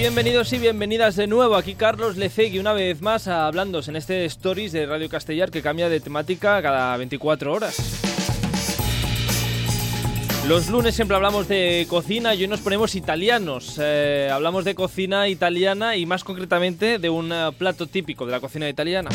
Bienvenidos y bienvenidas de nuevo. Aquí Carlos Lecegui una vez más hablando en este Stories de Radio Castellar que cambia de temática cada 24 horas. Los lunes siempre hablamos de cocina y hoy nos ponemos italianos. Eh, hablamos de cocina italiana y más concretamente de un eh, plato típico de la cocina italiana.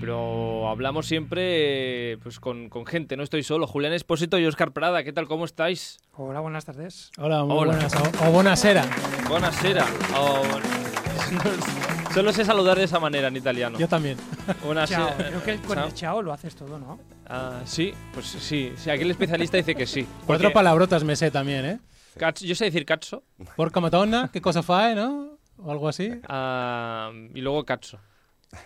Pero hablamos siempre eh, pues con, con gente, no estoy solo. Julián Esposito y Oscar Prada, ¿qué tal? ¿Cómo estáis? Hola, buenas tardes. Hola, muy Hola. buenas. O, o buonasera. Buonasera. Oh, solo sé saludar de esa manera en italiano. Yo también. Buonasera. Chao. Creo que con Chao. el chao lo haces todo, ¿no? Ah, sí, pues sí. sí. Aquí el especialista dice que sí. Cuatro palabrotas me sé también, ¿eh? cazzo- yo sé decir cazzo Porca matona, ¿qué cosa fae, no? O algo así. ah, y luego cazzo.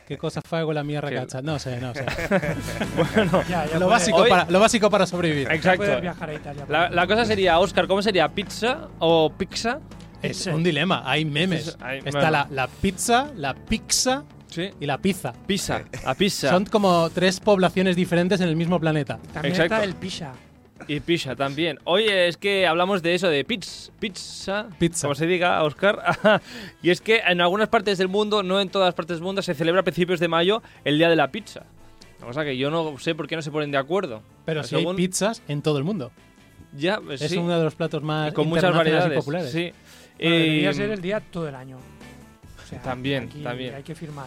¿Qué cosa fae con la mía Que- ragazza? No sé, no sé. Bueno, Ya, ya lo, básico Hoy- para, lo básico para sobrevivir. exacto. viajar a Italia. La, la cosa sería, Oscar, ¿cómo sería? ¿Pizza o pizza? Es un dilema. Hay memes. Es- hay- Está bueno. la, la pizza, la pizza Sí. y la pizza. Pizza. A pizza. Son como tres poblaciones diferentes en el mismo planeta. También Exacto. está el pisha. Y pizza también. Oye, es que hablamos de eso, de pizza. Pizza. Pizza. Como se diga, Oscar. y es que en algunas partes del mundo, no en todas partes del mundo, se celebra a principios de mayo el Día de la Pizza. Una cosa que yo no sé por qué no se ponen de acuerdo. Pero si Según- hay pizzas en todo el mundo. Ya, pues Es sí. uno de los platos más con muchas variedades. y populares. Sí. Bueno, debería Y- ser el día todo el año. O sea, También, aquí también. Hay que firmar.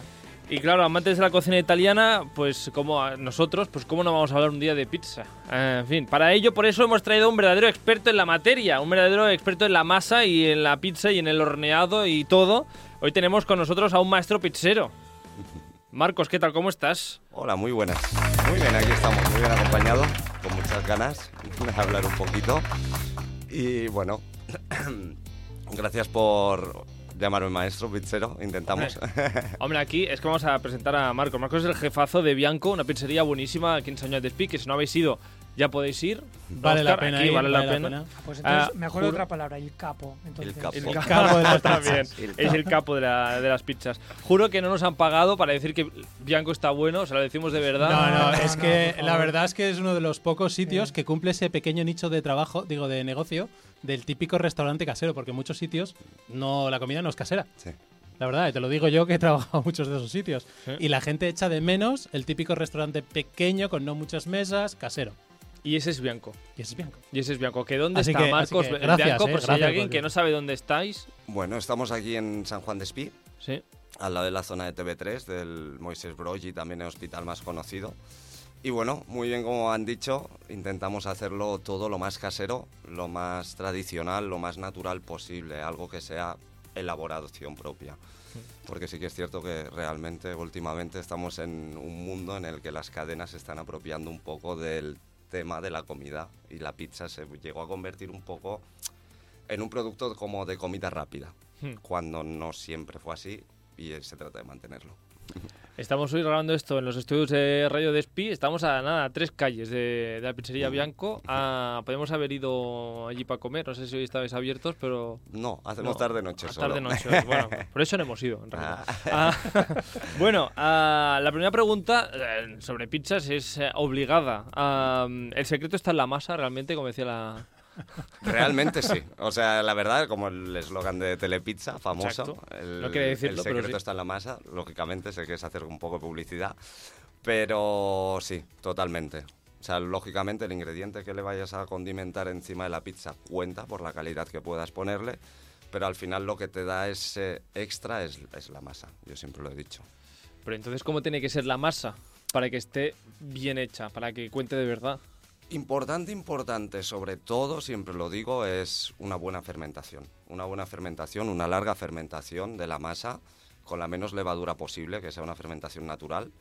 Y claro, amantes de la cocina italiana, pues como nosotros, pues cómo no vamos a hablar un día de pizza. Eh, en fin, para ello, por eso hemos traído a un verdadero experto en la materia, un verdadero experto en la masa y en la pizza y en el horneado y todo. Hoy tenemos con nosotros a un maestro pizzero. Marcos, ¿qué tal? ¿Cómo estás? Hola, muy buenas. Muy bien, aquí estamos, muy bien acompañado, con muchas ganas de hablar un poquito. Y bueno, gracias por llamarme maestro, pizzero, intentamos. Hombre, aquí es que vamos a presentar a Marcos. Marcos es el jefazo de Bianco, una pizzería buenísima aquí en San Juan de Espí, que si no habéis ido, ya podéis ir. Vale la pena. aquí ir, vale la pena. Ah, Pues entonces Ah, me acuerdo de juro- otra palabra, el capo. Entonces, capo. El El capo, de las también. pizzas. El Es el capo de, la- de las pizzas. Juro que no nos han pagado para decir que Bianco está bueno, se lo decimos de verdad. No, no, No, es no, que la verdad es que es uno de los pocos sitios Sí. que cumple ese pequeño nicho de trabajo, digo, de negocio, del típico restaurante casero, porque en muchos sitios no la comida no es casera. Sí. La verdad, y te lo digo yo que he trabajado en muchos de esos sitios. Sí. Y la gente echa de menos el típico restaurante pequeño con no muchas mesas, casero. Y ese es Bianco. Y ese es Bianco. Y ese es Bianco. ¿Que dónde Así está que- Marcos? que El gracias, Bianco, eh, por si hay alguien que no sabe dónde estáis. Bueno, estamos aquí en San Juan de Espí, Sí. al lado de la zona de TV3, del Moisés Brogi, también el hospital más conocido. Y bueno, muy bien como han dicho, intentamos hacerlo todo lo más casero, lo más tradicional, lo más natural posible, algo que sea elaboración propia. Porque sí que es cierto que realmente últimamente estamos en un mundo en el que las cadenas se están apropiando un poco del tema de la comida y la pizza se llegó a convertir un poco en un producto como de comida rápida, Hmm. cuando no siempre fue así y se trata de mantenerlo. Estamos hoy grabando esto en los estudios de Radio de Espí. Estamos a nada, a tres calles de, de la pizzería Bianco. Ah, podemos haber ido allí para comer. No sé si hoy estabais abiertos, pero. No, hacemos No, tarde-noche a solo. Tarde-noche. Bueno, por eso no hemos ido, en realidad. Ah. Ah, bueno, ah, la primera pregunta eh, sobre pizzas es eh, obligada. Ah, ¿El secreto está en la masa, realmente, como decía la. Realmente sí. O sea, la verdad, como el eslogan de Telepizza, famoso. Exacto. El, No quería decirlo, el pero secreto sí. está en la masa. Lógicamente, sé que es hacer un poco de publicidad. Pero sí, totalmente. O sea, lógicamente el ingrediente que le vayas a condimentar encima de la pizza cuenta por la calidad que puedas ponerle, pero al final lo que te da ese extra es, es la masa. Yo siempre lo he dicho. Pero entonces, ¿cómo tiene que ser la masa para que esté bien hecha, para que cuente de verdad? Importante, importante, sobre todo, siempre lo digo, es una buena fermentación. Una buena fermentación, una larga fermentación de la masa con la menos levadura posible, que sea una fermentación natural,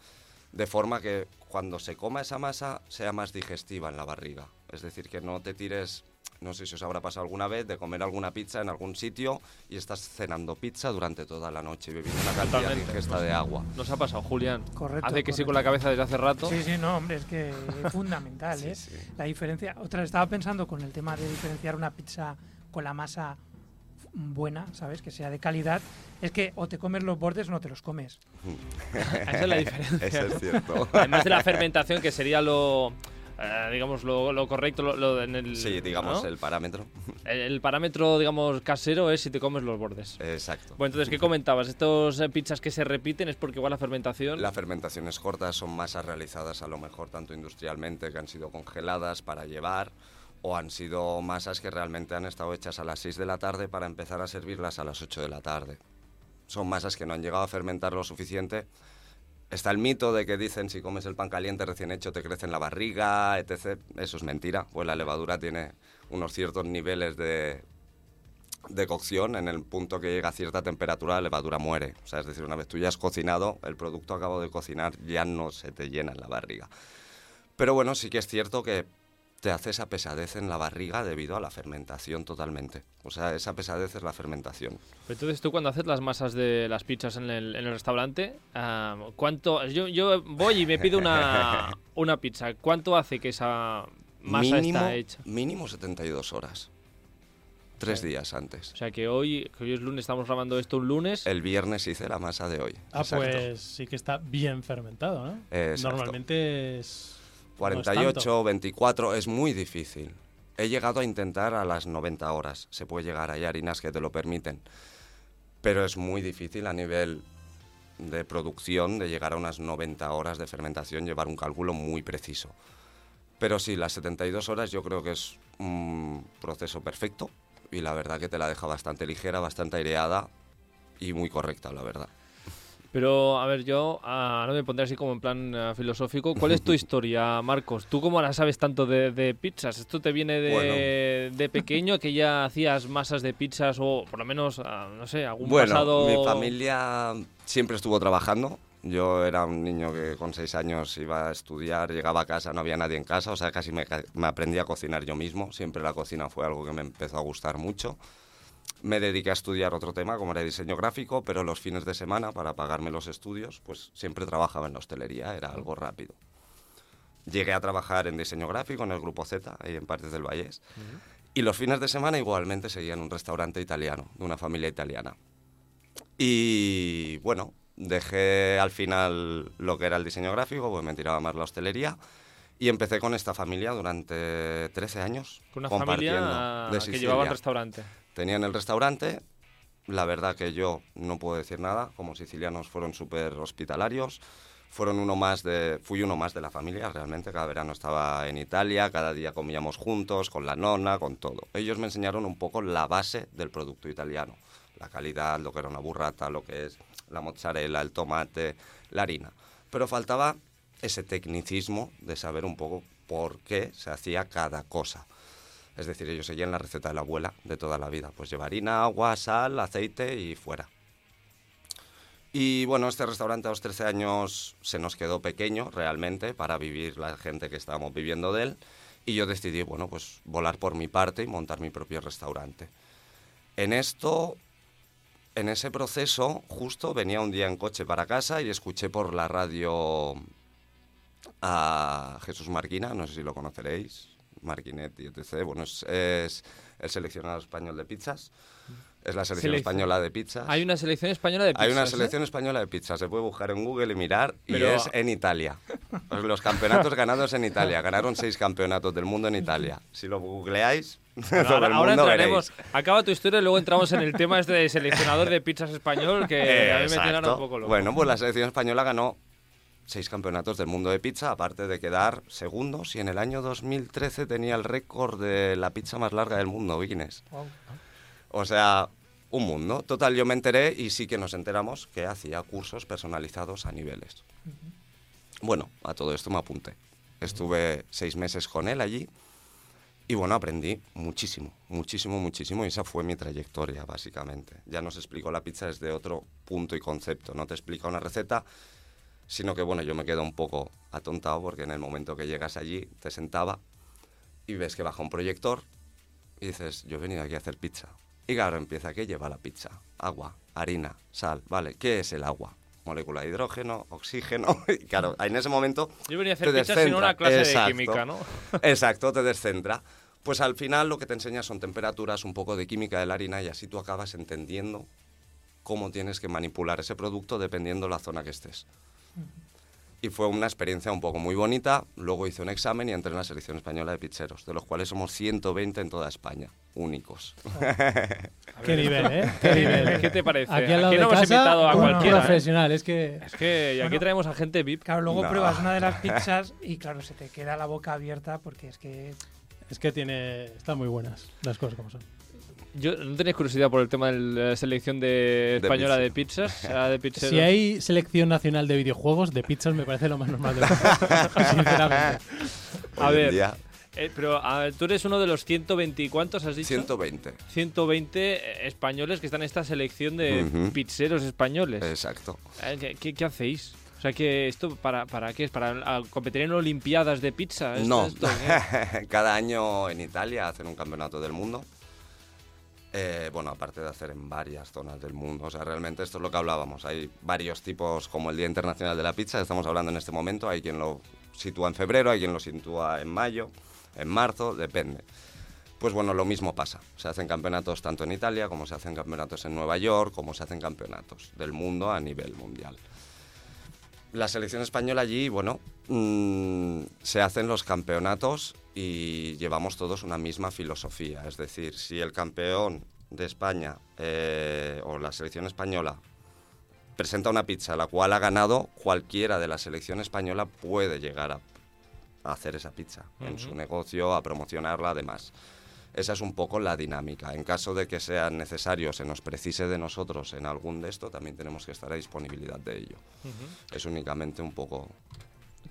de forma que cuando se coma esa masa sea más digestiva en la barriga. Es decir, que no te tires, no sé si os habrá pasado alguna vez, de comer alguna pizza en algún sitio y estás cenando pizza durante toda la noche y bebiendo una cantidad Totalmente. ingesta de agua. Nos ha pasado, Julián. Correcto, Hace que sí con la cabeza desde hace rato. Sí, sí, no, hombre, es que es fundamental, Sí, ¿eh? sí. La diferencia. Otra, estaba pensando con el tema de diferenciar una pizza con la masa buena, ¿sabes? Que sea de calidad. Es que o te comes los bordes o no te los comes. Esa es la diferencia. Eso es cierto. Además de la fermentación, que sería lo, eh, digamos, lo, lo correcto, lo, lo en el... Sí, digamos ¿no? el parámetro. El, el parámetro, digamos, casero es si te comes los bordes. Exacto. Bueno, entonces, ¿qué comentabas? Estos eh, pizzas que se repiten es porque igual la fermentación... La fermentación es corta, son masas realizadas a lo mejor tanto industrialmente que han sido congeladas para llevar o han sido masas que realmente han estado hechas a las 6 de la tarde para empezar a servirlas a las 8 de la tarde. Son masas que no han llegado a fermentar lo suficiente. Está el mito de que dicen si comes el pan caliente recién hecho te crece en la barriga, etc. Eso es mentira, pues la levadura tiene unos ciertos niveles de, de cocción, en el punto que llega a cierta temperatura la levadura muere. O sea, es decir, una vez tú ya has cocinado, el producto acabado de cocinar ya no se te llena en la barriga. Pero bueno, sí que es cierto que te hace esa pesadez en la barriga debido a la fermentación totalmente. O sea, esa pesadez es la fermentación. Entonces, tú cuando haces las masas de las pizzas en el, en el restaurante, ¿cuánto...? Yo, yo voy y me pido una, una pizza. ¿Cuánto hace que esa masa mínimo, está hecha? Mínimo 72 horas. Tres días antes. O sea, que hoy, que hoy es lunes, estamos grabando esto un lunes. El viernes hice la masa de hoy. Ah, Exacto. pues sí que está bien fermentado, ¿no? Exacto. Normalmente es. No es 48, tanto. 24, es muy difícil. He llegado a intentar a las 90 horas. Se puede llegar, hay harinas que te lo permiten. Pero es muy difícil a nivel de producción de llegar a unas 90 horas de fermentación, llevar un cálculo muy preciso. Pero sí, las 72 horas yo creo que es un proceso perfecto y la verdad que te la deja bastante ligera, bastante aireada y muy correcta, la verdad. Pero, a ver, yo ah, ahora me pondré así como en plan ah, filosófico. ¿Cuál es tu historia, Marcos? ¿Tú cómo la sabes tanto de, de pizzas? ¿Esto te viene de, de pequeño, que ya hacías masas de pizzas o por lo menos, ah, no sé, algún Bueno, pasado...? mi familia siempre estuvo trabajando. Yo era un niño que con seis años iba a estudiar, llegaba a casa, no había nadie en casa, o sea, casi me, me aprendí a cocinar yo mismo. Siempre la cocina fue algo que me empezó a gustar mucho. Me dediqué a estudiar otro tema, como era diseño gráfico, pero los fines de semana, para pagarme los estudios, pues siempre trabajaba en la hostelería, era algo rápido. Llegué a trabajar en diseño gráfico en el Grupo Z, ahí en Partes del Vallés. Y los fines de semana igualmente seguía en un restaurante italiano, de una familia italiana. Y bueno, dejé al final lo que era el diseño gráfico, pues me tiraba más la hostelería. Y empecé con esta familia durante 13 años. Con una compartiendo familia que llevaba el restaurante. Tenían el restaurante. La verdad que yo no puedo decir nada. Como sicilianos fueron súper hospitalarios. Fueron uno más de, fui uno más de la familia realmente. Cada verano estaba en Italia, cada día comíamos juntos, con la nonna, con todo. Ellos me enseñaron un poco la base del producto italiano. La calidad, lo que era una burrata, lo que es la mozzarella, el tomate, la harina. Pero faltaba ese tecnicismo de saber un poco por qué se hacía cada cosa. Es decir, ellos seguían la receta de la abuela de toda la vida. Pues lleva harina, agua, sal, aceite y fuera. Y bueno, este restaurante a los 13 años se nos quedó pequeño realmente para vivir la gente que estábamos viviendo de él. Y yo decidí, bueno, pues volar por mi parte y montar mi propio restaurante. En esto, en ese proceso, justo venía un día en coche para casa y escuché por la radio a Jesús Marquina, no sé si lo conoceréis, Marquinetti, etc. Bueno, es, es el seleccionado español de pizzas. Es la selección Selección- española de pizzas. Hay una selección española de pizzas. Hay una ¿eh? selección española de pizzas, se puede buscar en Google y mirar, y es en Italia. Pues Los campeonatos ganados en Italia, ganaron seis campeonatos del mundo en Italia. Si lo googleáis, todo ahora, el ahora mundo entraremos. Acaba tu historia y luego entramos en el tema este de seleccionador de pizzas español que a mí me un poco loco. Bueno, pues la selección española ganó seis campeonatos del mundo de pizza, aparte de quedar segundos, y en el año 2013 tenía el récord de la pizza más larga del mundo, Guinness. O sea, un mundo. Total, yo me enteré y sí que nos enteramos que hacía cursos personalizados a niveles. Bueno, a todo esto me apunté. Estuve seis meses con él allí y bueno, aprendí muchísimo, muchísimo, muchísimo y esa fue mi trayectoria básicamente. Ya nos explicó la pizza desde otro punto y concepto. No te explica una receta, sino que bueno, yo me quedo un poco atontado porque en el momento que llegas allí te sentaba y ves que baja un proyector y dices, yo he venido aquí a hacer pizza. Y claro, empieza, ¿qué lleva la pizza? Agua, harina, sal, ¿vale? ¿Qué es el agua? Molécula de hidrógeno, oxígeno. Y claro, en ese momento Yo venía a hacer te pizzas sin una clase Exacto. de química, ¿no? Exacto, te descentra. Pues al final lo que te enseña son temperaturas, un poco de química de la harina y así tú acabas entendiendo cómo tienes que manipular ese producto dependiendo la zona que estés. Y fue una experiencia un poco muy bonita. Luego hice un examen y entré en la selección española de pizzeros, de los cuales somos 120 en toda España, únicos. Qué nivel, ¿eh? Qué nivel. ¿Qué te parece? Aquí al lado Aquí no hemos invitado a cualquiera. ¿eh? profesional, es que... Es que aquí Bueno. traemos a gente VIP. Claro, luego No. pruebas una de las pizzas y claro, se te queda la boca abierta porque es que Es que tiene... Están muy buenas las cosas como son. Yo no tenéis curiosidad por el tema de la selección de De española pizza. de pizzas, ah, de pizzeros. Si hay selección nacional de videojuegos, de pizzas me parece lo más normal del mundo. Sinceramente. A Hoy en ver, día, Eh, pero a ver, tú eres uno de los 120 y cuántos has dicho? 120. 120 españoles que están en esta selección de Ujú. pizzeros españoles. Exacto. Eh, ¿Qué, qué- qué hacéis? O sea, que esto para, para qué es? ¿Para competir en Olimpiadas de pizza? ¿Esto- No, esto cada año en Italia hacen un campeonato del mundo. Eh, bueno, aparte de hacer en varias zonas del mundo. O sea, realmente esto es lo que hablábamos. Hay varios tipos, como el Día Internacional de la Pizza, estamos hablando en este momento. Hay quien lo sitúa en febrero, hay quien lo sitúa en mayo, en marzo, depende. Pues bueno, lo mismo pasa. Se hacen campeonatos tanto en Italia como se hacen campeonatos en Nueva York, como se hacen campeonatos del mundo a nivel mundial. La selección española allí, bueno, mm, se hacen los campeonatos y llevamos todos una misma filosofía. Es decir, si el campeón de España eh, o la selección española presenta una pizza la cual ha ganado, cualquiera de la selección española puede llegar a, a hacer esa pizza en su negocio, a promocionarla, además. Esa es un poco la dinámica. En caso de que sea necesario, se nos precise de nosotros en algún de esto, también tenemos que estar a disponibilidad de ello. Ujú. Es únicamente un poco...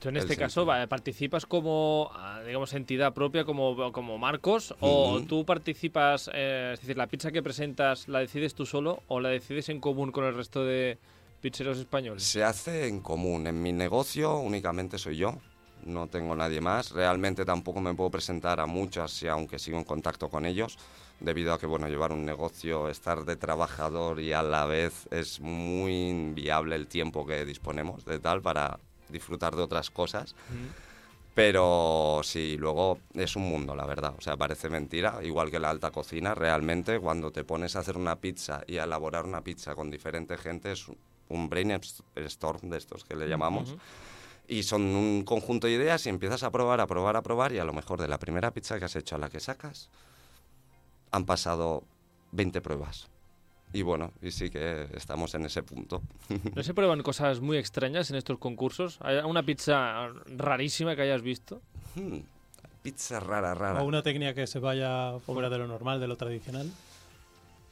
Tú en este caso va, participas como, ah, digamos, entidad propia, como, como Marcos, o tú participas, eh, es decir, la pizza que presentas, ¿la decides tú solo o la decides en común con el resto de pizzeros españoles? Se hace en común. En mi negocio únicamente soy yo. No tengo nadie más. Realmente tampoco me puedo presentar a muchas, y aunque sigo en contacto con ellos, debido a que, bueno, llevar un negocio, estar de trabajador y a la vez es muy inviable el tiempo que disponemos de tal para disfrutar de otras cosas. Pero sí, luego es un mundo, la verdad. O sea, parece mentira. Igual que la alta cocina, realmente cuando te pones a hacer una pizza y a elaborar una pizza con diferente gente es un brainstorm de estos que le llamamos. Y son un conjunto de ideas y empiezas a probar, a probar, a probar y a lo mejor de la primera pizza que has hecho a la que sacas han pasado 20 pruebas. Y bueno, y sí que estamos en ese punto. ¿No se prueban cosas muy extrañas en estos concursos? ¿Hay una pizza rarísima que hayas visto? Hmm, Pizza rara, rara. O una técnica que se vaya fuera de lo normal, de lo tradicional.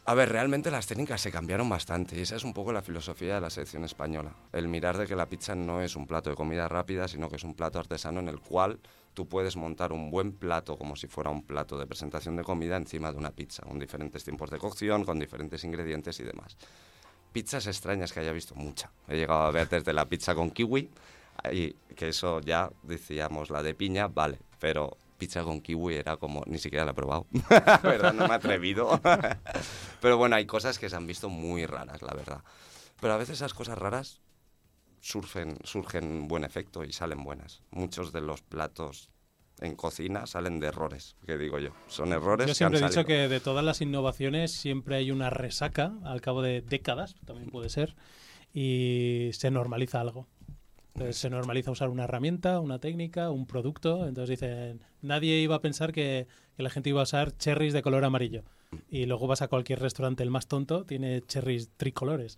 A ver, realmente las técnicas se cambiaron bastante y esa es un poco la filosofía de la selección española. El mirar de que la pizza no es un plato de comida rápida, sino que es un plato artesano en el cual tú puedes montar un buen plato como si fuera un plato de presentación de comida encima de una pizza, con diferentes tiempos de cocción, con diferentes ingredientes y demás. Pizzas extrañas que haya visto mucha. He llegado a ver desde la pizza con kiwi, y que eso ya decíamos la de piña, vale, pero pizza con kiwi era como, ni siquiera la he probado. La verdad, no me he atrevido. Pero bueno, hay cosas que se han visto muy raras, la verdad. Pero a veces esas cosas raras surgen, surgen buen efecto y salen buenas. Muchos de los platos en cocina salen de errores, que digo yo. Son errores Yo que siempre he dicho que de todas las innovaciones siempre hay una resaca al cabo de décadas, también puede ser, y se normaliza algo. Entonces se normaliza usar una herramienta, una técnica, un producto. Entonces dicen, nadie iba a pensar que, que la gente iba a usar cherries de color amarillo. Y luego vas a cualquier restaurante, el más tonto, tiene cherries tricolores.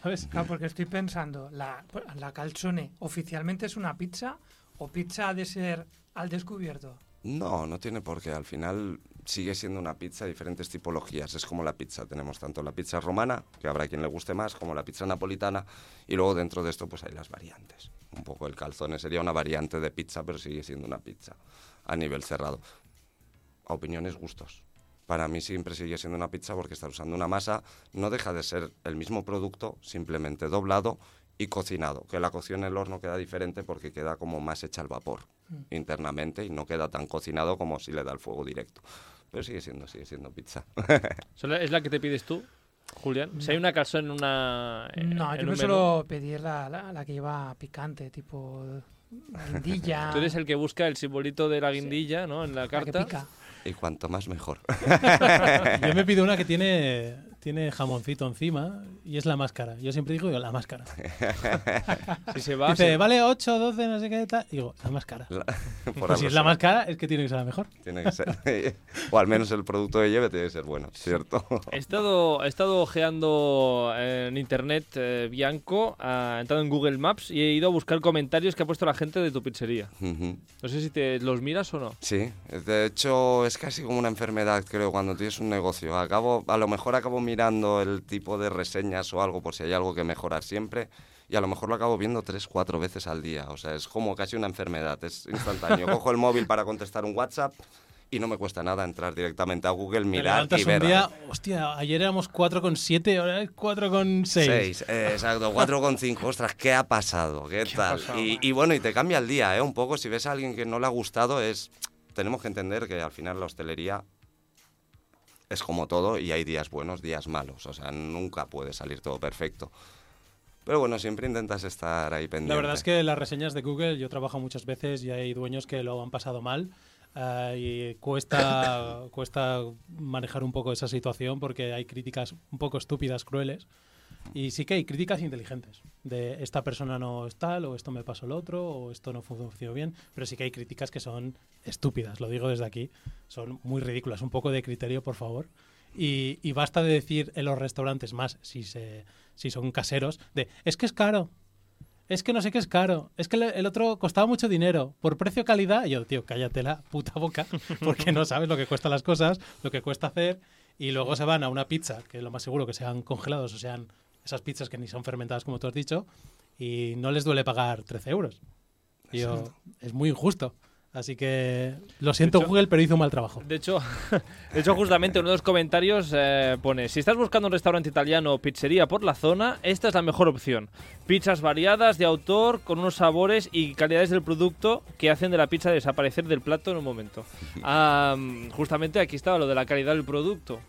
¿Sabes? Claro, porque estoy pensando, la, la calzone, ¿oficialmente es una pizza o pizza ha de ser al descubierto? No, no tiene por qué. Al final sigue siendo una pizza de diferentes tipologías. Es como la pizza. Tenemos tanto la pizza romana, que habrá quien le guste más, como la pizza napolitana. Y luego dentro de esto pues hay las variantes. Un poco el calzone sería una variante de pizza, pero sigue siendo una pizza a nivel cerrado. Opiniones, gustos. Para mí siempre sigue siendo una pizza porque está usando una masa. No deja de ser el mismo producto, simplemente doblado y cocinado. Que la cocción en el horno queda diferente porque queda como más hecha al vapor internamente y no queda tan cocinado como si le da el fuego directo. Pero sigue siendo, sigue siendo pizza. ¿Solo ¿Es la que te pides tú, Julián? Si hay una calzone en una. eh, No, en yo un me menú. suelo pedir la, la, la que lleva picante, tipo guindilla. Tú eres el que busca el simbolito de la guindilla, ¿no? En la la que carta. pica. y cuanto más mejor. Yo me pido una que tiene, tiene jamoncito encima y es la más cara. Yo siempre digo la más cara. Si se va, Dice, se- vale 8, 12, no sé qué tal. Digo, la más cara. La- por Pues si es la será. más cara, es que tiene que ser la mejor. Tiene que ser. o al menos el producto que lleve tiene que ser bueno, ¿cierto? He estado, he estado ojeando en internet eh, Bianco, ha entrado en Google Maps y he ido a buscar comentarios que ha puesto la gente de tu pizzería. Ujú. No sé si te los miras o no. Sí, de hecho es casi como una enfermedad, creo, cuando tienes un negocio. Acabo, a lo mejor acabo mirando el tipo de reseñas o algo por si hay algo que mejorar siempre y a lo mejor lo acabo viendo tres, cuatro veces al día. O sea, es como casi una enfermedad, es instantáneo. Cojo el móvil para contestar un WhatsApp y no me cuesta nada entrar directamente a Google, mirar y un ver. día, hostia, ayer éramos 4,7, ahora es 4,6. Seis, eh, exacto, 4,5. Ostras, ¿qué ha pasado? ¿Qué, tal? y, y bueno, y te cambia el día, ¿eh? Un poco, si ves a alguien que no le ha gustado, es. Tenemos que entender que al final la hostelería es como todo y hay días buenos, días malos. O sea, nunca puede salir todo perfecto. Pero bueno, siempre intentas estar ahí pendiente. La verdad es que las reseñas de Google, yo trabajo muchas veces y hay dueños que lo han pasado mal. eh, y cuesta, cuesta manejar un poco esa situación porque hay críticas un poco estúpidas, crueles. Y sí que hay críticas inteligentes. De esta persona no es tal, o esto me pasó el otro, o esto no funcionó bien. Pero sí que hay críticas que son estúpidas, lo digo desde aquí. Son muy ridículas. Un poco de criterio, por favor. Y, y basta de decir en los restaurantes más, si, se, si son caseros, de es que es caro. Es que no sé qué es caro. Es que el otro costaba mucho dinero. Por precio-calidad. Y yo, tío, cállate la puta boca. Porque no sabes lo que cuestan las cosas, lo que cuesta hacer. Y luego se van a una pizza, que lo más seguro que sean congelados o sean esas pizzas que ni son fermentadas, como tú has dicho. Y no les duele pagar 13 euros. Y yo, es muy injusto. Así que lo siento, hecho- Google, pero hizo un mal trabajo. De hecho, de hecho justamente uno de los comentarios eh, pone, si estás buscando un restaurante italiano o pizzería por la zona, esta es la mejor opción. Pizzas variadas, de autor, con unos sabores y calidades del producto que hacen de la pizza desaparecer del plato en un momento. Am, justamente aquí estaba lo de la calidad del producto.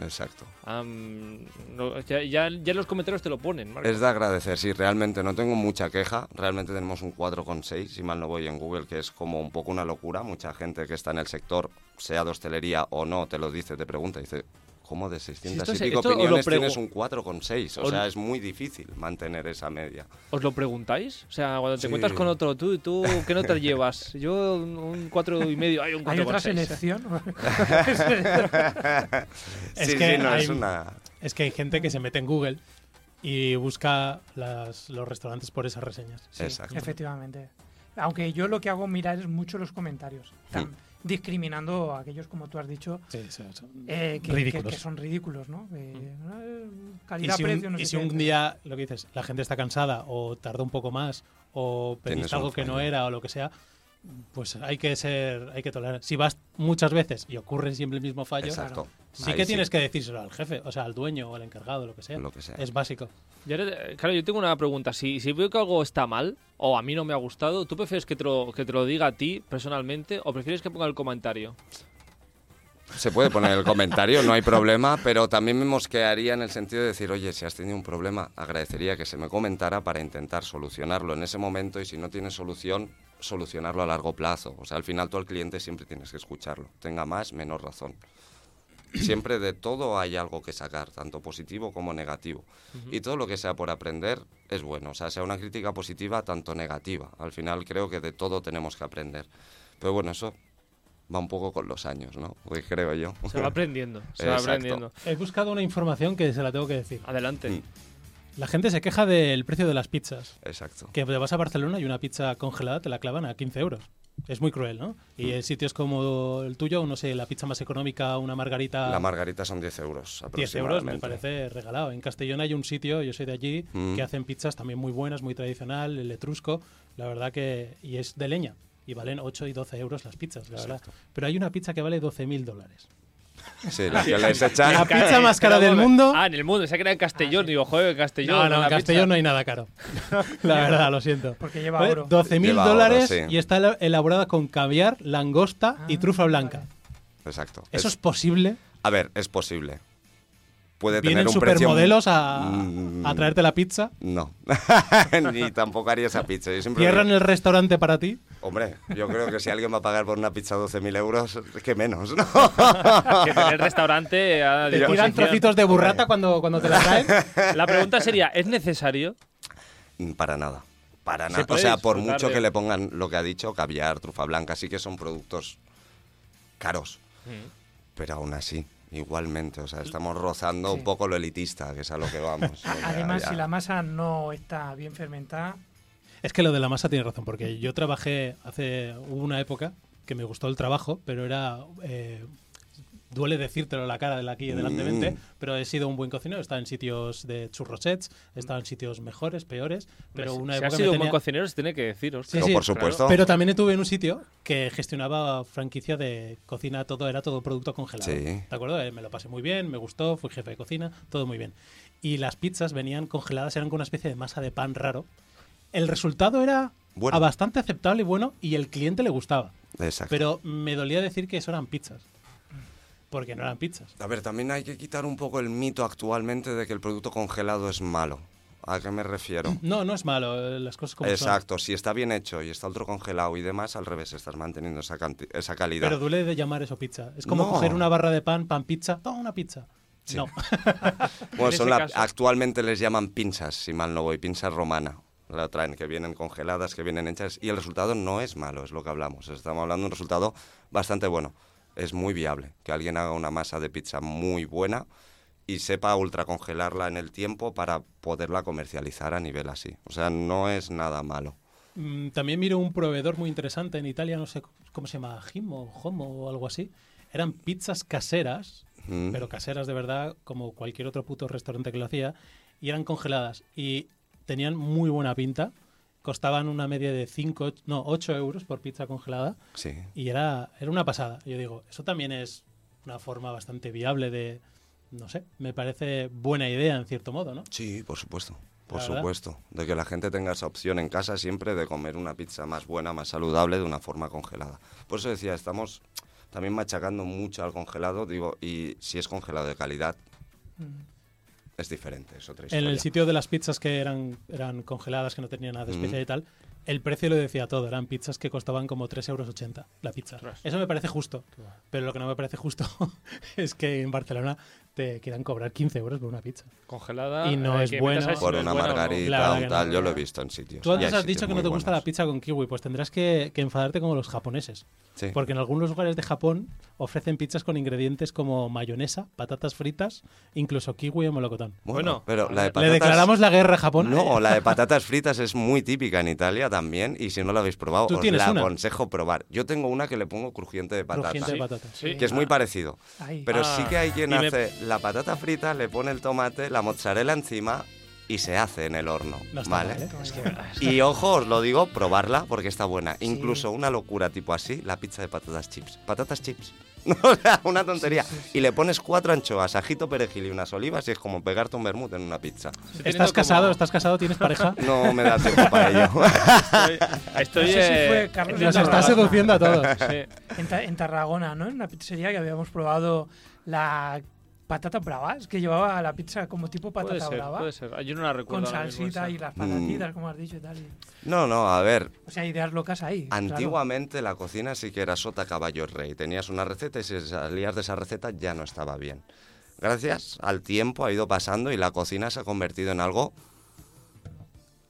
Exacto. No, ya, ya, ya en los comentarios te lo ponen. Marco. Es de agradecer, sí, realmente no tengo mucha queja. Realmente tenemos un 4,6, si mal no voy en Google, que es como un poco una locura. Mucha gente que está en el sector, sea de hostelería o no, te lo dice, te pregunta, dice, ¿cómo de 600 esto y es- pico opiniones pregu- tienes un 4,6? O sea, es muy difícil mantener esa media. ¿Os lo preguntáis? O sea, cuando te Sí. encuentras con otro, ¿tú, tú qué nota llevas? Yo un- un cuatro y medio, hay un Hay cuatro otra seis. selección. Es sí, que sí, no, hay- es una... Es que hay gente que se mete en Google y busca las- los restaurantes por esas reseñas. Sí, Exacto. efectivamente. Aunque yo lo que hago mirar es mucho los comentarios, tam- Hmm. Discriminando a aquellos, como tú has dicho, Sí, sí, son eh, que, que- ridículos. que son ridículos, ¿no? Eh, eh, Y calidad, si precio, un, no y sé si qué, un día, lo que dices, la gente está cansada o tarda un poco más o un algo que no era o lo que sea, pues hay que ser, hay que tolerar. Si vas muchas veces y ocurre siempre el mismo fallo, Exacto. sí que tienes que decírselo al jefe, o sea, al dueño o al encargado, lo que sea. Lo que sea. Es básico. Y ahora, eh, claro, yo tengo una pregunta. Si, si veo que algo está mal o a mí no me ha gustado, ¿tú prefieres que te, lo, que te lo diga a ti personalmente o prefieres que ponga el comentario? Se puede poner el comentario, no hay problema, pero también me mosquearía en el sentido de decir, oye, si has tenido un problema, agradecería que se me comentara para intentar solucionarlo en ese momento y si no tienes solución, solucionarlo a largo plazo. O sea, al final tú al cliente siempre tienes que escucharlo, tenga más, menos razón. Siempre de todo hay algo que sacar, tanto positivo como negativo. Y todo lo que sea por aprender es bueno, o sea, sea una crítica positiva, tanto negativa. Al final creo que de todo tenemos que aprender. Pero bueno, eso va un poco con los años, ¿no? Pues creo yo. Se va aprendiendo, se va aprendiendo. He buscado una información que se la tengo que decir. Adelante. Mm. La gente se queja del precio de las pizzas. Exacto. Que vas a Barcelona y una pizza congelada te la clavan a 15 euros. Es muy cruel, ¿no? Y en sitios como el tuyo, no sé, la pizza más económica, una margarita, La margarita son 10 euros 10 euros, me aproximadamente. parece regalado. En Castellón hay un sitio, yo soy de allí, Mm. que hacen pizzas también muy buenas, muy tradicional, el etrusco, la verdad que... Y es de leña. Y valen 8 y 12 euros las pizzas, la verdad. Pero hay una pizza que vale 12.000 dólares. Sí, la que les La echan. pizza más cara del mundo... Ah, en el mundo. Se crea en Castellón. Digo, joder, en Castellón. No, no, en Castellón pizza. no hay nada caro. La verdad, lo siento. Porque lleva Vale, oro. 12.000 Lleva oro, dólares sí. y está ela- elaborada con caviar, langosta y Ah, trufa blanca. vale. Exacto. ¿Eso Es- es posible? A ver, es posible. Puede ¿Vienen tener un precio... supermodelos a, Mm, a traerte la pizza? No, ni tampoco haría esa pizza. Yo siempre ¿Cierran digo, el restaurante para ti? Hombre, yo creo que si alguien va a pagar por una pizza 12.000 euros, es que menos, ¿no? Que tener restaurante a ¿Te tiran trocitos de burrata cuando, cuando te la traen? La pregunta sería, ¿es necesario? Para nada. Para Se nada. O sea, por mucho de- que le pongan lo que ha dicho, caviar, trufa blanca, sí que son productos caros. Pero aún así, igualmente. O sea, estamos rozando Sí. un poco lo elitista, que es a lo que vamos. Además, ya. si la masa no está bien fermentada, Es que lo de la masa tiene razón, porque yo trabajé hace hubo una época que me gustó el trabajo, pero era eh, duele decírtelo la cara de aquí delantemente, Mm. pero he sido un buen cocinero, he estado en sitios de churrosets, he estado en sitios mejores, peores, pero si una si época has me sido un buen cocinero, se tiene que decir. Sí, Pero sí, por claro. supuesto. Pero también estuve en un sitio que gestionaba franquicia de cocina, todo era todo producto congelado. Sí. ¿De acuerdo? Eh, Me lo pasé muy bien, me gustó, fui jefe de cocina, todo muy bien. Y las pizzas venían congeladas, eran con una especie de masa de pan raro. El resultado era Bueno. bastante aceptable y bueno, y el cliente le gustaba. Exacto. Pero me dolía decir que eso eran pizzas. Porque no eran pizzas. A ver, también hay que quitar un poco el mito actualmente de que el producto congelado es malo. ¿A qué me refiero? No, no es malo, eh, las cosas como son. Exacto, si está bien hecho y está ultra congelado y demás, al revés, estás manteniendo esa, esa calidad. Pero duele de llamar eso pizza. Es como No. coger una barra de pan, pan pizza, toma una pizza. Sí. No. Bueno, son la- actualmente les llaman pinzas, si mal no voy, pinzas romana. La traen, que vienen congeladas, que vienen hechas, y el resultado no es malo, es lo que hablamos. Estamos hablando de un resultado bastante bueno. Es muy viable que alguien haga una masa de pizza muy buena y sepa ultracongelarla en el tiempo para poderla comercializar a nivel así. O sea, no es nada malo. Mm, También miro un proveedor muy interesante en Italia, no sé cómo se llama, Jimo, Homo o algo así. Eran pizzas caseras, Mm. pero caseras de verdad, como cualquier otro puto restaurante que lo hacía, y eran congeladas. Y tenían muy buena pinta. Costaban una media de 5, no, 8 euros por pizza congelada. Sí. Y era, era una pasada. Yo digo, eso también es una forma bastante viable de, no sé, me parece buena idea en cierto modo, ¿no? Sí, por supuesto. Por supuesto. De que la gente tenga esa opción en casa siempre de comer una pizza más buena, más saludable, de una forma congelada. Por eso decía, estamos también machacando mucho al congelado, digo, y si es congelado de calidad, es diferente, es otra En el sitio de las pizzas que eran, eran congeladas, que no tenían nada de especial Mm. y tal, el precio lo decía todo. Eran pizzas que costaban como 3,80 euros la pizza. Ostras. Eso me parece justo. Pero lo que no me parece justo es que en Barcelona te quieran cobrar 15 euros por una pizza. Congelada. Y no eh, es bueno. Por una margarita, un tal, no. yo lo he visto en sitios. Tú antes has dicho que no te gusta la pizza con kiwi, pues tendrás que, que enfadarte como los japoneses. Sí. Porque en algunos lugares de Japón ofrecen pizzas con ingredientes como mayonesa, patatas fritas, incluso kiwi o melocotón. Bueno, Bueno, pero la de Le patatas... declaramos la guerra a Japón. No, la de patatas fritas es muy típica en Italia también y si no la habéis probado, ¿Tú os la una? aconsejo probar. Yo tengo una que le pongo crujiente de patata, Crujiente de Sí. patatas. Sí. que es muy parecido. ahí. Pero Ah, sí que hay quien y me- hace la patata frita, le pone el tomate, la mozzarella encima y se hace en el horno, No está ¿vale? mal, ¿eh? Es que- Y ojo, os lo digo, probarla porque está buena. Incluso una locura tipo así, la pizza de patatas chips. Patatas chips. o sea, una tontería. Y le pones cuatro anchoas, ajito, perejil y unas olivas y es como pegarte un vermut en una pizza. ¿Estás como- casado? ¿Estás casado? ¿Tienes pareja? No me da tiempo para ello. Estoy, estoy, No sé si eh, fue Carlos entiendo Nos está seduciendo a todos. Sí. En, Ta- en Tarragona, ¿no? En una pizzería que habíamos probado la patata brava, es que llevaba la pizza como tipo Puede patata ser, brava, puede ser. Yo no la recuerdo. con salsita y las Mm. patatitas, como has dicho y tal. y- No, no, a ver. O sea, ideas locas ahí. claro. Antiguamente la cocina sí que era sota caballo rey. Tenías una receta y si salías de esa receta ya no estaba bien. Gracias al tiempo ha ido pasando y la cocina se ha convertido en algo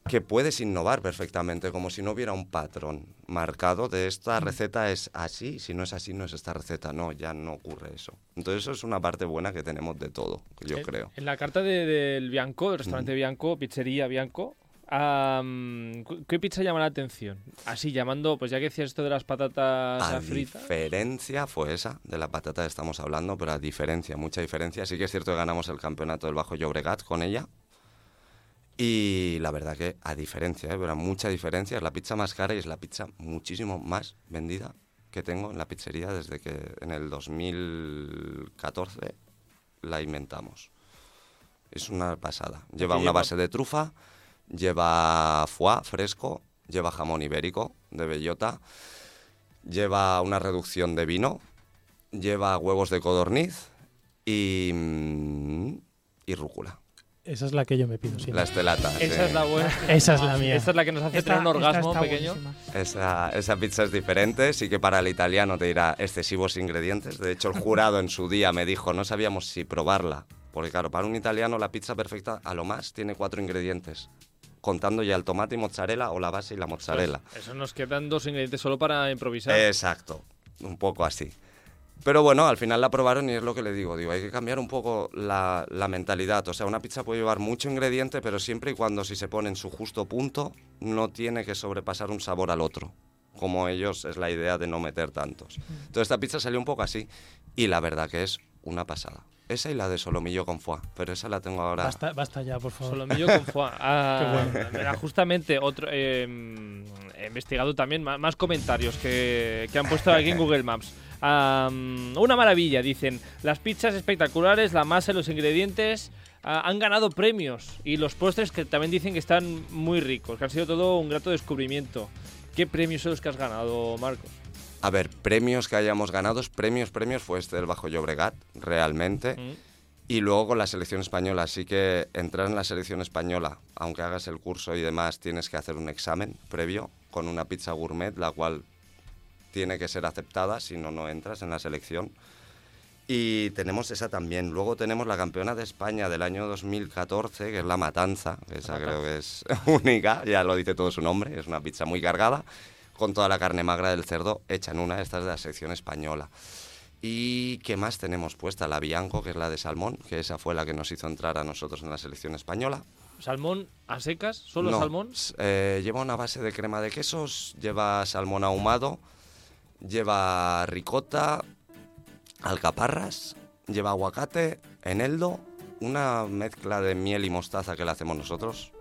que puedes innovar perfectamente, como si no hubiera un patrón marcado de esta receta es así, si no es así no es esta receta, no, ya no ocurre eso. Entonces eso es una parte buena que tenemos de todo, yo En- creo. En la carta de- del Bianco, del restaurante Bianco, pizzería Bianco, cu- ¿qué pizza llama la atención? Así llamando, pues ya que decías esto de las patatas A fritas. diferencia fue esa de la patata que estamos hablando, pero a diferencia, mucha diferencia. Sí que es cierto que ganamos el campeonato del Bajo Llobregat con ella. Y la verdad que a diferencia, ¿eh? pero a mucha diferencia, es la pizza más cara y es la pizza muchísimo más vendida que tengo en la pizzería desde que en el 2014 la inventamos. Es una pasada. Lleva una lleva- base de trufa, lleva foie fresco, lleva jamón ibérico de bellota, lleva una reducción de vino, lleva huevos de codorniz y mm, y rúcula. Esa es la que yo me pido siempre. La estelata. sí. Esa es la buena. Esa es la mía. Esta es la que nos hace Esta- tener un orgasmo pequeño. Esa, esa pizza es diferente, sí que para el italiano te dirá excesivos ingredientes. De hecho, el jurado en su día me dijo, no sabíamos si probarla. Porque claro, para un italiano la pizza perfecta a lo más tiene cuatro ingredientes. Contando ya el tomate y mozzarella o la base y la mozzarella. Pues eso nos quedan dos ingredientes solo para improvisar. Exacto, un poco así. Pero bueno, al final la probaron y es lo que le digo, digo, hay que cambiar un poco la, la mentalidad. O sea, una pizza puede llevar mucho ingrediente, pero siempre y cuando si se pone en su justo punto, no tiene que sobrepasar un sabor al otro. Como ellos es la idea de no meter tantos. Entonces esta pizza salió un poco así y la verdad que es una pasada. Esa y la de solomillo con foie, pero esa la tengo ahora. Basta, basta ya, por favor. Solomillo con foie. Ah, Qué bueno. mira, justamente otro eh, he investigado también ma- más, comentarios que, que han puesto aquí en Google Maps. Una maravilla, dicen. Las pizzas espectaculares, la masa y los ingredientes ah, han ganado premios. Y los postres que también dicen que están muy ricos, que han sido todo un grato descubrimiento. ¿Qué premios son los que has ganado, Marcos? A ver, premios que hayamos ganado, premios, premios, fue este del Bajo Llobregat, realmente. Mm. Y luego con la selección española, así que entrar en la selección española, aunque hagas el curso y demás, tienes que hacer un examen previo con una pizza gourmet, la cual tiene que ser aceptada, si no, no entras en la selección. Y tenemos esa también. Luego tenemos la campeona de España del año 2014, que es la Matanza, que esa creo que es única, ya lo dice todo su nombre, es una pizza muy cargada, con toda la carne magra del cerdo hecha en una, esta es de la sección española. ¿Y qué más tenemos puesta? La Bianco, que es la de salmón, que esa fue la que nos hizo entrar a nosotros en la selección española. ¿Salmón a secas? ¿Solo No, salmón? eh, lleva una base de crema de quesos, lleva salmón ahumado, lleva ricota, alcaparras, lleva aguacate, eneldo, una mezcla de miel y mostaza que la hacemos nosotros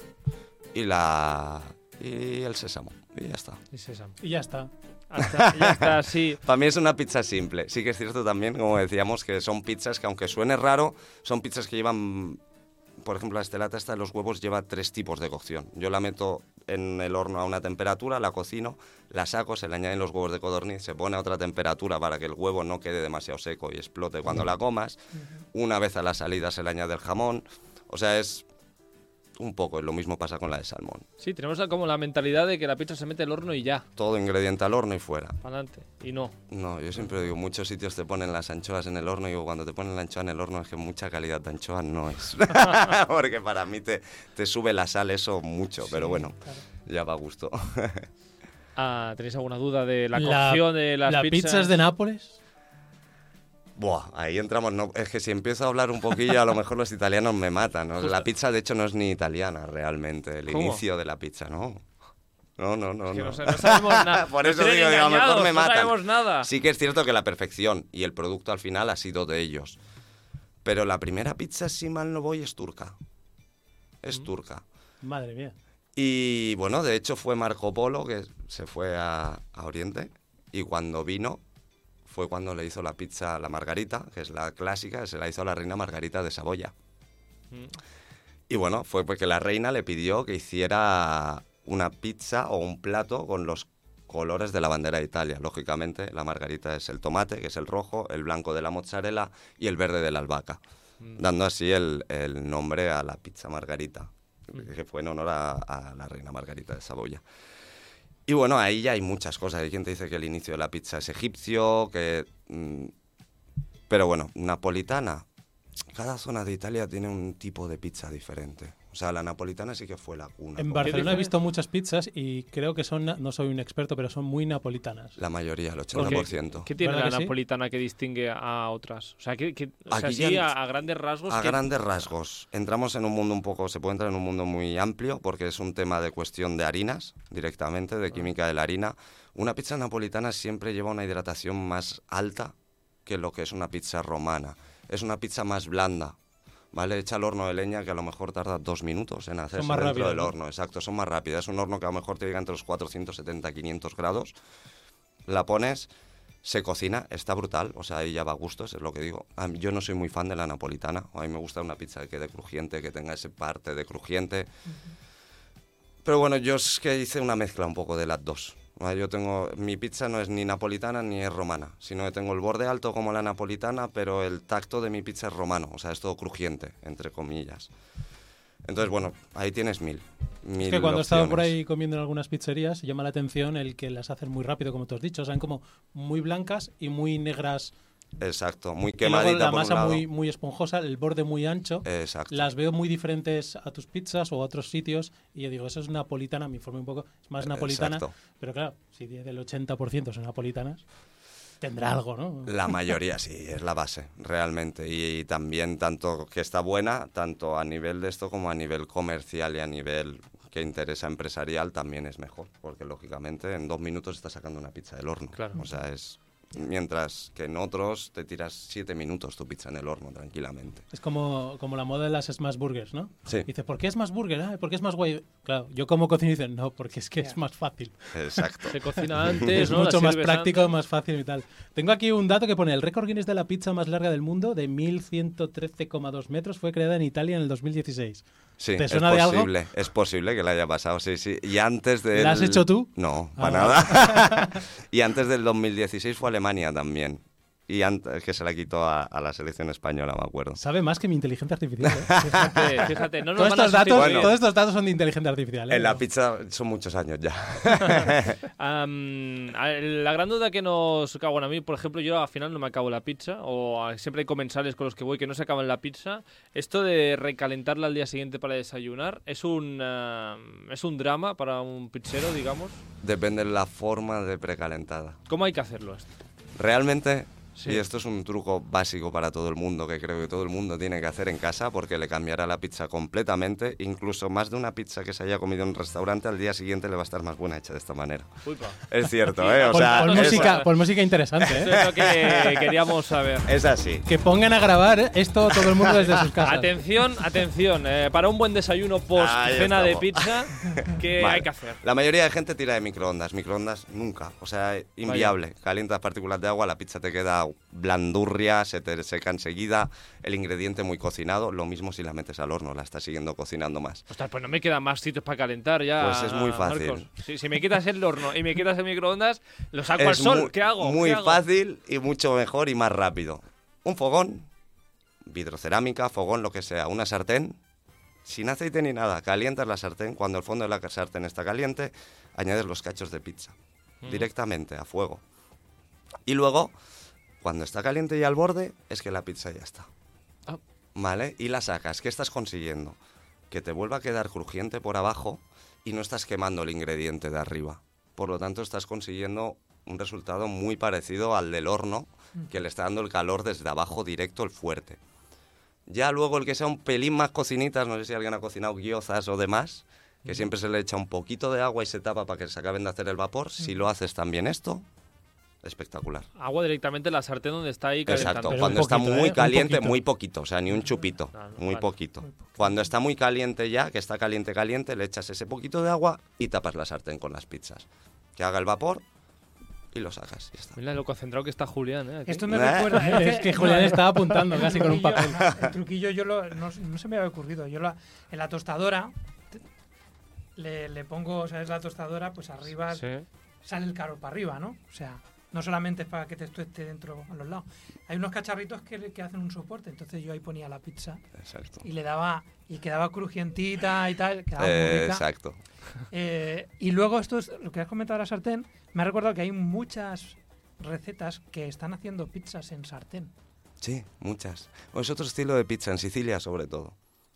y la y el sésamo y ya está. Y sésamo. Y ya está. Hasta- ya está, sí. Para mí es una pizza simple. Sí que es cierto también, como decíamos, que son pizzas que aunque suene raro, son pizzas que llevan, por ejemplo, la estelata esta de los huevos lleva tres tipos de cocción. Yo la meto en el horno a una temperatura, la cocino, la saco, se le añaden los huevos de codorniz, se pone a otra temperatura para que el huevo no quede demasiado seco y explote cuando la comas. Una vez a la salida se le añade el jamón. O sea, es un poco, lo mismo pasa con la de salmón. Sí, tenemos como la mentalidad de que la pizza se mete al horno y ya, Todo ingrediente al horno y fuera. para adelante. Y no. No, yo siempre digo, muchos sitios te ponen las anchoas en el horno y digo, cuando te ponen la anchoa en el horno es que mucha calidad de anchoa no es. Porque para mí te, te sube la sal eso mucho, pero bueno, ya va a gusto. Ah, ¿Tenéis alguna duda de la La- cocción de las ¿La pizzas? pizza es de Nápoles? Buah, ahí entramos, no, es que si empiezo a hablar un poquillo a lo mejor los italianos me matan. ¿no? La pizza de hecho no es ni italiana realmente, el ¿Cómo? inicio de la pizza, ¿no? No, no, no. Es que no. no, sa- no sabemos nada. Por eso digo, digo, a lo mejor me No matan. sabemos nada. Sí que es cierto que la perfección y el producto al final ha sido de ellos. Pero la primera pizza, si mal no voy, es turca. Es turca. Madre mía. Y bueno, de hecho fue Marco Polo que se fue a, a Oriente y cuando vino fue cuando le hizo la pizza a la Margarita, que es la clásica, se la hizo a la reina Margarita de Saboya. Mm. Y bueno, fue porque la reina le pidió que hiciera una pizza o un plato con los colores de la bandera de Italia. Lógicamente, la margarita es el tomate, que es el rojo, el blanco de la mozzarella y el verde de la albahaca, dando así el, el nombre a la pizza margarita, que fue en honor a, a la reina Margarita de Saboya. Y bueno, ahí ya hay muchas cosas. Hay quien te dice que el inicio de la pizza es egipcio, que... mm, pero bueno, napolitana. Cada zona de Italia tiene un tipo de pizza diferente. O sea, la napolitana sí que fue la cuna. En Barcelona he visto muchas pizzas y creo que son, no soy un experto, pero son muy napolitanas. La mayoría, el ¿Qué- 80%. ¿Qué tiene ¿Verdad la que sí? napolitana que distingue a otras? O sea, que, que- o sea, Aquí sí, ya- a, a grandes rasgos. A ¿qué- grandes rasgos, entramos en un mundo un poco, se puede entrar en un mundo muy amplio porque es un tema de cuestión de harinas directamente, de química de la harina. Una pizza napolitana siempre lleva una hidratación más alta que lo que es una pizza romana. Es una pizza más blanda, ¿vale? Hecha al horno de leña que a lo mejor tarda dos minutos en hacerse más dentro rápidas, del ¿no? horno. Exacto, son más rápidas. Es un horno que a lo mejor te llega entre los 470 y 500 grados. La pones, se cocina, está brutal, o sea, ahí ya va a gustos, es lo que digo. A mí- yo no soy muy fan de la napolitana, a mí me gusta una pizza que quede crujiente, que tenga ese parte de crujiente. Pero bueno, yo es que hice una mezcla un poco de las dos. Vale, Yo tengo, mi pizza no es ni napolitana ni es romana, sino que tengo el borde alto como la napolitana, pero el tacto de mi pizza es romano, o sea, es todo crujiente, entre comillas. Entonces, bueno, ahí tienes mil. mil Es que cuando he estado por ahí comiendo en algunas pizzerías, llama la atención el que las hacen muy rápido, como tú has dicho. Saben como muy blancas y muy negras. Exacto, muy Y luego quemadita la por un masa lado. muy, muy esponjosa, el borde muy ancho. Exacto. Las veo muy diferentes a tus pizzas o a otros sitios. Y yo digo, eso es napolitana, me informé un poco. Es más napolitana. Exacto. Pero claro, si del 80% son napolitanas, tendrá algo, ¿no? La mayoría sí, es la base, realmente. Y, también tanto que está buena, tanto a nivel de esto como a nivel comercial y a nivel que interesa empresarial también es mejor, porque lógicamente en dos minutos estás sacando una pizza del horno. Claro. O sea, es... Mientras que en otros te tiras siete minutos tu pizza en el horno tranquilamente. Es como, como la moda de las smash burgers, ¿no? Sí. Dice, ¿por qué es más burger? Ah, ¿Por qué es más guay? Claro, yo como cocino y dicen, no, porque es que es Ya. más fácil. Exacto. Se cocina antes, es ¿no? La mucho más práctico, antes. más fácil y tal. Tengo aquí un dato que pone el récord Guinness de la pizza más larga del mundo, de 1113,2 metros, fue creada en Italia en el 2016. Sí, ¿Te es suena de algo? posible, es posible que le haya pasado, sí, sí. Y antes de... ¿La has hecho tú? No, Ah, para nada. y antes del 2016 fue Alemania también. Y antes que se la quitó a, a la selección española, me acuerdo. Sabe más que mi inteligencia artificial. ¿eh? Fíjate, fíjate, no nos todos, estos datos, todos estos datos son de inteligencia artificial. ¿eh? En la pizza son muchos años ya. La gran duda que nos cago en a mí, por ejemplo, yo al final no me acabo la pizza, o siempre hay comensales con los que voy que no se acaban la pizza. Esto de recalentarla al día siguiente para desayunar es un, es un drama para un pizzero, digamos. Depende de la forma de precalentada. ¿Cómo hay que hacerlo esto? Realmente, Sí. y esto es un truco básico para todo el mundo, que creo que todo el mundo tiene que hacer en casa porque le cambiará la pizza completamente. Incluso más de una pizza que se haya comido en un restaurante, al día siguiente le va a estar más buena hecha de esta manera. Es cierto, ¿eh? O sea, es- música, pon música interesante. ¿eh? es lo que queríamos saber. es así. Que pongan a grabar esto todo el mundo desde sus casas. Atención, atención, eh, para un buen desayuno post Ahí cena de pizza, ¿qué Vale. hay que hacer? La mayoría de gente tira de microondas. Microondas nunca. O sea, inviable. Calientas partículas de agua, la pizza te queda blandurria, se te seca enseguida, el ingrediente muy cocinado. Lo mismo si la metes al horno, la estás siguiendo cocinando más. Ostras, pues no me quedan más sitios para calentar ya. Pues es muy fácil. Si, si me quitas el horno y me quitas el microondas, lo saco al sol. muy, ¿Qué hago? Muy ¿Qué hago? fácil y mucho mejor y más rápido. Un fogón, vidrocerámica, fogón, lo que sea, una sartén, sin aceite ni nada. Calientas la sartén. Cuando el fondo de la sartén está caliente, añades los cachos de pizza Mm. directamente a fuego. Y luego, cuando está caliente y al borde, es que la pizza ya está. Ah. ¿Vale? Y la sacas. ¿Qué estás consiguiendo? Que te vuelva a quedar crujiente por abajo y no estás quemando el ingrediente de arriba. Por lo tanto, estás consiguiendo un resultado muy parecido al del horno, que le está dando el calor desde abajo directo, el fuerte. Ya luego el que sea un pelín más cocinitas, no sé si alguien ha cocinado guiozas o demás, que siempre se le echa un poquito de agua y se tapa para que se acaben de hacer el vapor. Si lo haces también esto, espectacular. Agua directamente en la sartén donde está ahí calentando. Exacto, Pero cuando está muy ¿eh? Caliente, poquito. muy poquito, o sea, ni un chupito, muy vale. poquito. Cuando está muy caliente ya, que está caliente, caliente, le echas ese poquito de agua y tapas la sartén con las pizzas. Que haga el vapor y lo sacas y ya está. Mira lo concentrado que está Julián, ¿eh? Esto me Eh. recuerda. Es que Julián estaba apuntando casi con un papel. El truquillo yo lo, no, no se me había ocurrido. Yo la- en la tostadora le, le pongo, ¿sabes? La tostadora, pues arriba Sí. sale el calor para arriba, ¿no? O sea, no solamente es para que te esté dentro a los lados. Hay unos cacharritos que, que hacen un soporte, entonces yo ahí ponía la pizza Exacto. y le daba y quedaba crujientita y tal, quedaba Eh, exacto. Eh, y luego esto es lo que has comentado de la sartén, me ha recordado que hay muchas recetas que están haciendo pizzas en sartén. Sí, muchas. O es otro estilo de pizza, en Sicilia sobre todo.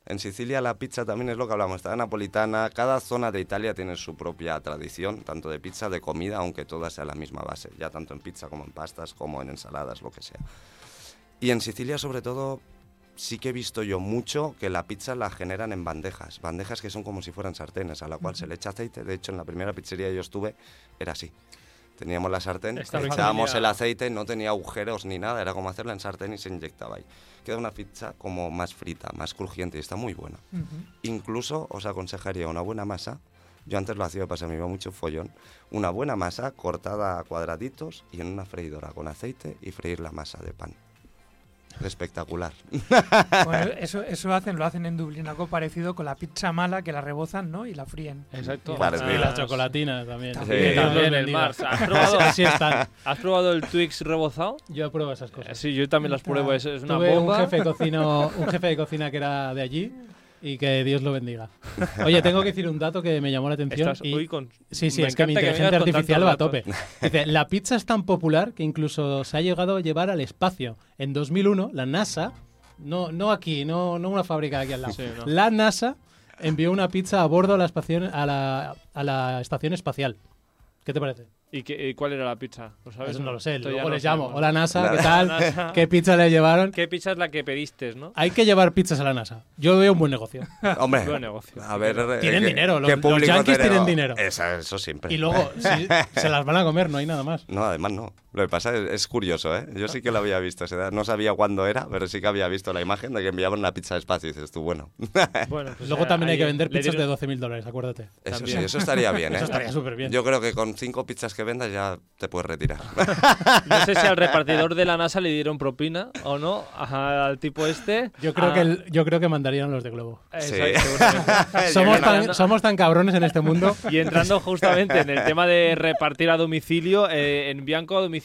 En Sicilia la pizza también es lo que hablamos, está napolitana, cada zona de Italia tiene su propia tradición, tanto de pizza, de comida, aunque todas sean la misma base, ya tanto en pizza como en pastas, como en ensaladas, lo que sea. Y en Sicilia sobre todo sí que he visto yo mucho que la pizza la generan en bandejas, bandejas que son como si fueran sartenes, a la cual se le echa aceite, de hecho en la primera pizzería que yo estuve era así. Teníamos la sartén, echábamos el aceite, no tenía agujeros ni nada, era como hacerla en sartén y se inyectaba ahí. Queda una pizza como más frita, más crujiente y está muy buena. Incluso os aconsejaría una buena masa. Yo antes lo hacía, pasa, me iba mucho follón. Una buena masa cortada a cuadraditos y en una freidora con aceite y freír la masa de pan. Espectacular. Bueno, eso, eso hacen, lo hacen en Dublín, algo parecido con la pizza mala que la rebozan, ¿no? Y la fríen. Exacto. Claro, Y mira. las chocolatinas también. También. Sí, también el. Mars. ¿Has probado, Así están. ¿Has probado el Twix rebozado? Yo apruebo esas Eh, cosas. Sí, yo también las pruebo. Es, es una Tuve un bomba. jefe, cocino, un jefe de cocina que era de allí y que Dios lo bendiga. Oye, tengo que decir un dato que me llamó la atención. Estás y- con... Sí, sí, es que mi inteligencia artificial va a tope. Dice, la pizza es tan popular que incluso se ha llegado a llevar al espacio. En 2001, la NASA, no, no aquí, no, no una fábrica aquí al lado, Sí, no. la NASA envió una pizza a bordo a la, estación, a la, a la estación espacial. ¿Qué te parece? ¿Y, qué- y cuál era la pizza? ¿Lo sabes? Eso no lo sé, Esto ya luego no les llamo. sabemos. Hola NASA, ¿qué tal? NASA. ¿Qué pizza le llevaron? ¿Qué pizza es la que pediste, no? Hay que llevar pizzas a la NASA. Yo veo un buen negocio. Hombre, Buen negocio. a ver... eh, Tienen ¿qué- dinero, los- los yanquis tienen dinero. Esa- eso siempre. Y luego si se las van a comer, no hay nada más. No, además no. Lo que pasa es, es curioso, ¿eh? Yo sí que lo había visto. no sabía cuándo era, pero sí que había visto la imagen de que enviaban una pizza de espacio. Y dices tú, bueno, Bueno, pues, Luego también hay que vender pizzas de dieron- 12.000 dólares, acuérdate. eso También. sí, eso estaría bien, ¿eh? Eso estaría súper bien. Yo creo que con cinco pizzas que vendas ya te puedes retirar. No sé si al repartidor de la NASA le dieron propina o no ajá, al tipo este. Yo creo, Ah, que el- yo creo que mandarían los de Globo. Sí. Somos tan, somos tan cabrones en este mundo. Y entrando justamente en el tema de repartir a domicilio, eh, en Bianco a domicilio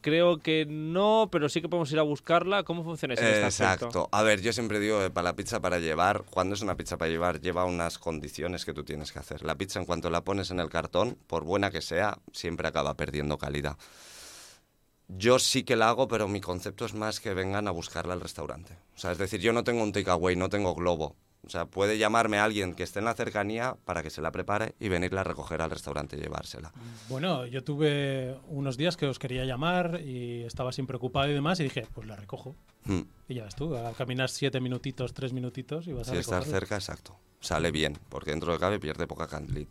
creo que no, pero sí que podemos ir a buscarla. ¿Cómo funciona eso? este? Exacto. A ver, yo siempre digo que para la pizza para llevar, cuando es una pizza para llevar, lleva unas condiciones que tú tienes que hacer. La pizza, en cuanto la pones en el cartón, por buena que sea, siempre acaba perdiendo calidad. Yo sí que la hago, pero mi concepto es más que vengan a buscarla al restaurante. O sea, es decir, yo no tengo un takeaway, no tengo globo. O sea, puede llamarme alguien que esté en la cercanía para que se la prepare y venirla a recoger al restaurante y llevársela. Bueno, yo tuve unos días que os quería llamar y estaba sin preocupado y demás y dije, pues la recojo. Hmm. Y ya ves tú, a caminar siete minutitos, tres minutitos y vas a Si estás recogerla. cerca, exacto. Sale bien, porque dentro de cabe pierde poca cali-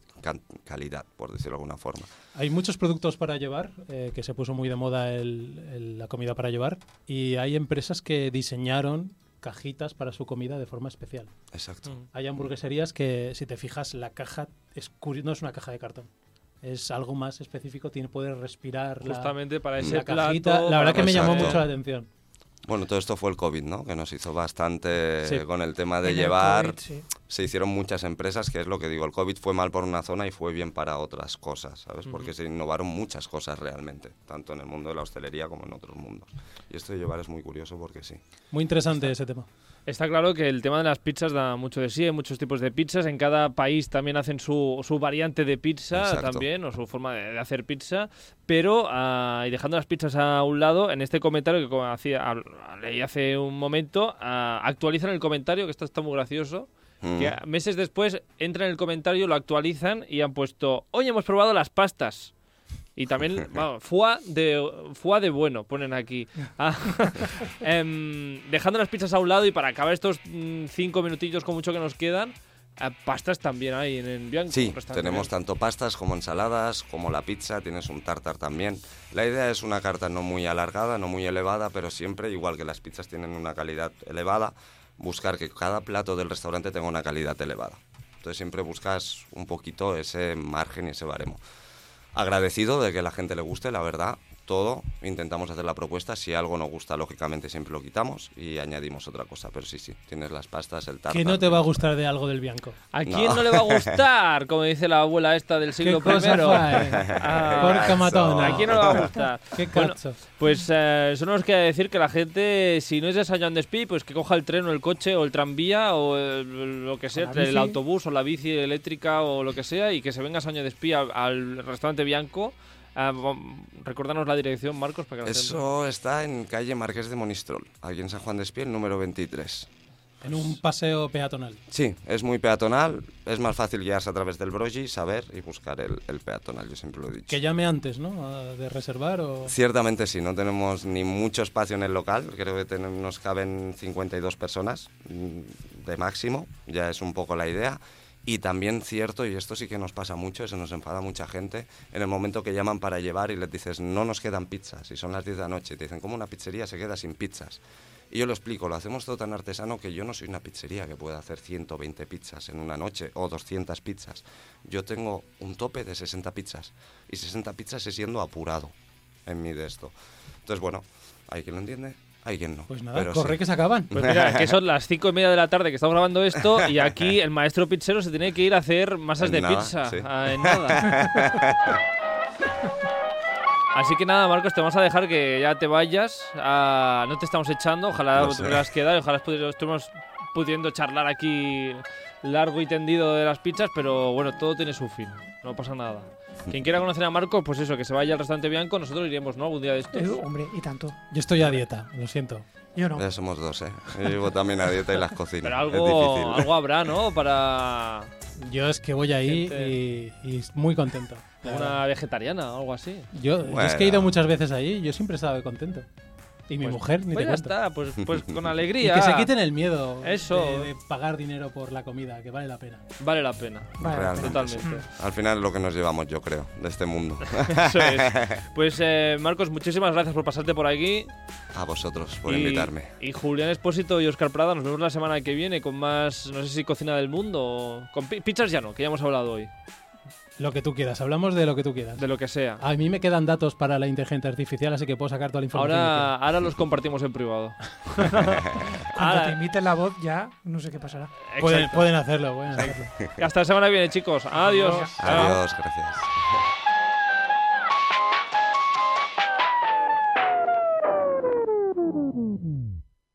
calidad, por decirlo de alguna forma. Hay muchos productos para llevar, eh, que se puso muy de moda el- el- la comida para llevar, y hay empresas que diseñaron cajitas para su comida de forma especial. Exacto. Mm. Hay hamburgueserías que, si te fijas, la caja es no es una caja de cartón. Es algo más específico, tiene poder respirar. la- Justamente para la, ese cajita. plato. La verdad que me llamó mucho la atención. Bueno, todo esto fue el COVID, ¿no? Que nos hizo bastante Sí. con el tema de En el llevar. COVID, sí. Se hicieron muchas empresas, que es lo que digo, el COVID fue mal por una zona y fue bien para otras cosas, ¿sabes? Porque se innovaron muchas cosas realmente, tanto en el mundo de la hostelería como en otros mundos. Y esto de llevar es muy curioso porque sí. Muy interesante ese tema. Está claro que el tema de las pizzas da mucho de sí, hay muchos tipos de pizzas, en cada país también hacen su, su variante de pizza Exacto. también, o su forma de, de hacer pizza, pero ah, y dejando las pizzas a un lado, en este comentario que como hacía, leí hace un momento, ah, actualizan el comentario, que esto está muy gracioso, Mm. que meses después entra en el comentario, lo actualizan y han puesto, hoy hemos probado las pastas. Y también, vamos, foie de, de bueno, ponen aquí. Ah, em, dejando las pizzas a un lado y para acabar estos mm, cinco minutillos con mucho que nos quedan, eh, pastas también hay en, en Bianco. Sí, tenemos tanto pastas como ensaladas, como la pizza, tienes un tartar también. La idea es una carta no muy alargada, no muy elevada, pero siempre, igual que las pizzas tienen una calidad elevada, buscar que cada plato del restaurante tenga una calidad elevada. Entonces siempre buscas un poquito ese margen y ese baremo. Agradecido de que la gente le guste, la verdad, todo. Intentamos hacer la propuesta. Si algo no gusta, lógicamente siempre lo quitamos y añadimos otra cosa. Pero sí, sí, tienes las pastas, el tartar. ¿Qué no te va a gustar de algo del Bianco? ¿A quién no le va a gustar? Como dice la abuela esta del siglo ¿Qué cosa primero. fai? Ah, Porca matona. ¿A quién no le va a gustar? ¿Qué Bueno? Pues eh, solo nos queda decir que la gente, si no es de San Joan Despí, pues que coja el tren o el coche o el tranvía o el- lo que sea, el bici. autobús o la bici eléctrica o lo que sea y que se venga a San Joan Despí al, al restaurante Bianco. Ah, recordanos la dirección, Marcos, para que la gente- Eso está en calle Marqués de Monistrol, aquí en San Juan de Espiel, número 23. En un paseo peatonal. Sí, es muy peatonal, es más fácil guiarse a través del broji, saber y buscar el, el peatonal, yo siempre lo he dicho. Que llame antes, ¿no? De reservar o... Ciertamente sí, no tenemos ni mucho espacio en el local, creo que tenemos, nos caben 52 personas mm, de máximo, ya es un poco la idea. Y también cierto, y esto sí que nos pasa mucho, se nos enfada mucha gente, en el momento que llaman para llevar y les dices, no nos quedan pizzas, y son las 10 de la noche, y te dicen, ¿cómo una pizzería se queda sin pizzas? Y yo lo explico, lo hacemos todo tan artesano que yo no soy una pizzería que pueda hacer 120 pizzas en una noche o 200 pizzas. Yo tengo un tope de 60 pizzas, y 60 pizzas es siendo apurado en mi de esto. Entonces, bueno, hay quien lo entiende, Hay quien no. Pues nada, pero corre sí. que se acaban. Pues mira, que son las cinco y media de la tarde que estamos grabando esto y aquí el maestro pizzero se tiene que ir a hacer masas En de nada, pizza. sí. ah, en nada. Así que nada, Marcos, te vamos a dejar que ya te vayas. ah, no te estamos echando, ojalá te sé. pudieras quedar, ojalá estuvimos pudiendo charlar aquí largo y tendido de las pizzas, pero bueno, todo tiene su fin, no pasa nada. Quien quiera conocer a Marcos, pues eso, que se vaya al restaurante Bianco, nosotros iremos, ¿no? Algún día de estos. Eh, hombre, y tanto. Yo estoy a dieta, lo siento. Yo no. Ya somos dos, ¿eh? Yo llevo también a dieta y las cocinas. Pero es algo, difícil. algo habrá, ¿no? Para Yo es que voy ahí y, y muy contento. una vegetariana o algo así. Yo, yo es que he Bueno. ido muchas veces allí y yo siempre he estado contento. Y mi Pues- mujer, ni Pues te ya cuento. está, pues, pues con Y alegría. que se quiten el miedo Eso. De, de pagar dinero por la comida, que vale la pena. Vale la pena. Vale, Realmente. Totalmente. Al final es lo que nos llevamos, yo creo, de este mundo. Eso es. Pues eh, Marcos, muchísimas gracias por pasarte por aquí. A vosotros por y, invitarme. Y Julián Espósito y Oscar Prada, nos vemos la semana que viene con más, no sé si cocina del mundo o con pi- pizzas ya no, que ya hemos hablado hoy, Lo que tú quieras, hablamos de lo que tú quieras. de lo que sea. A mí me quedan datos para la inteligencia artificial, así que puedo sacar toda la información. Ahora, ahora los compartimos en privado. Cuando Ahora- te imiten la voz ya no sé qué pasará. pueden, pueden hacerlo, pueden hacerlo. Hasta la semana que viene, chicos. Adiós. Chao. Adiós, gracias.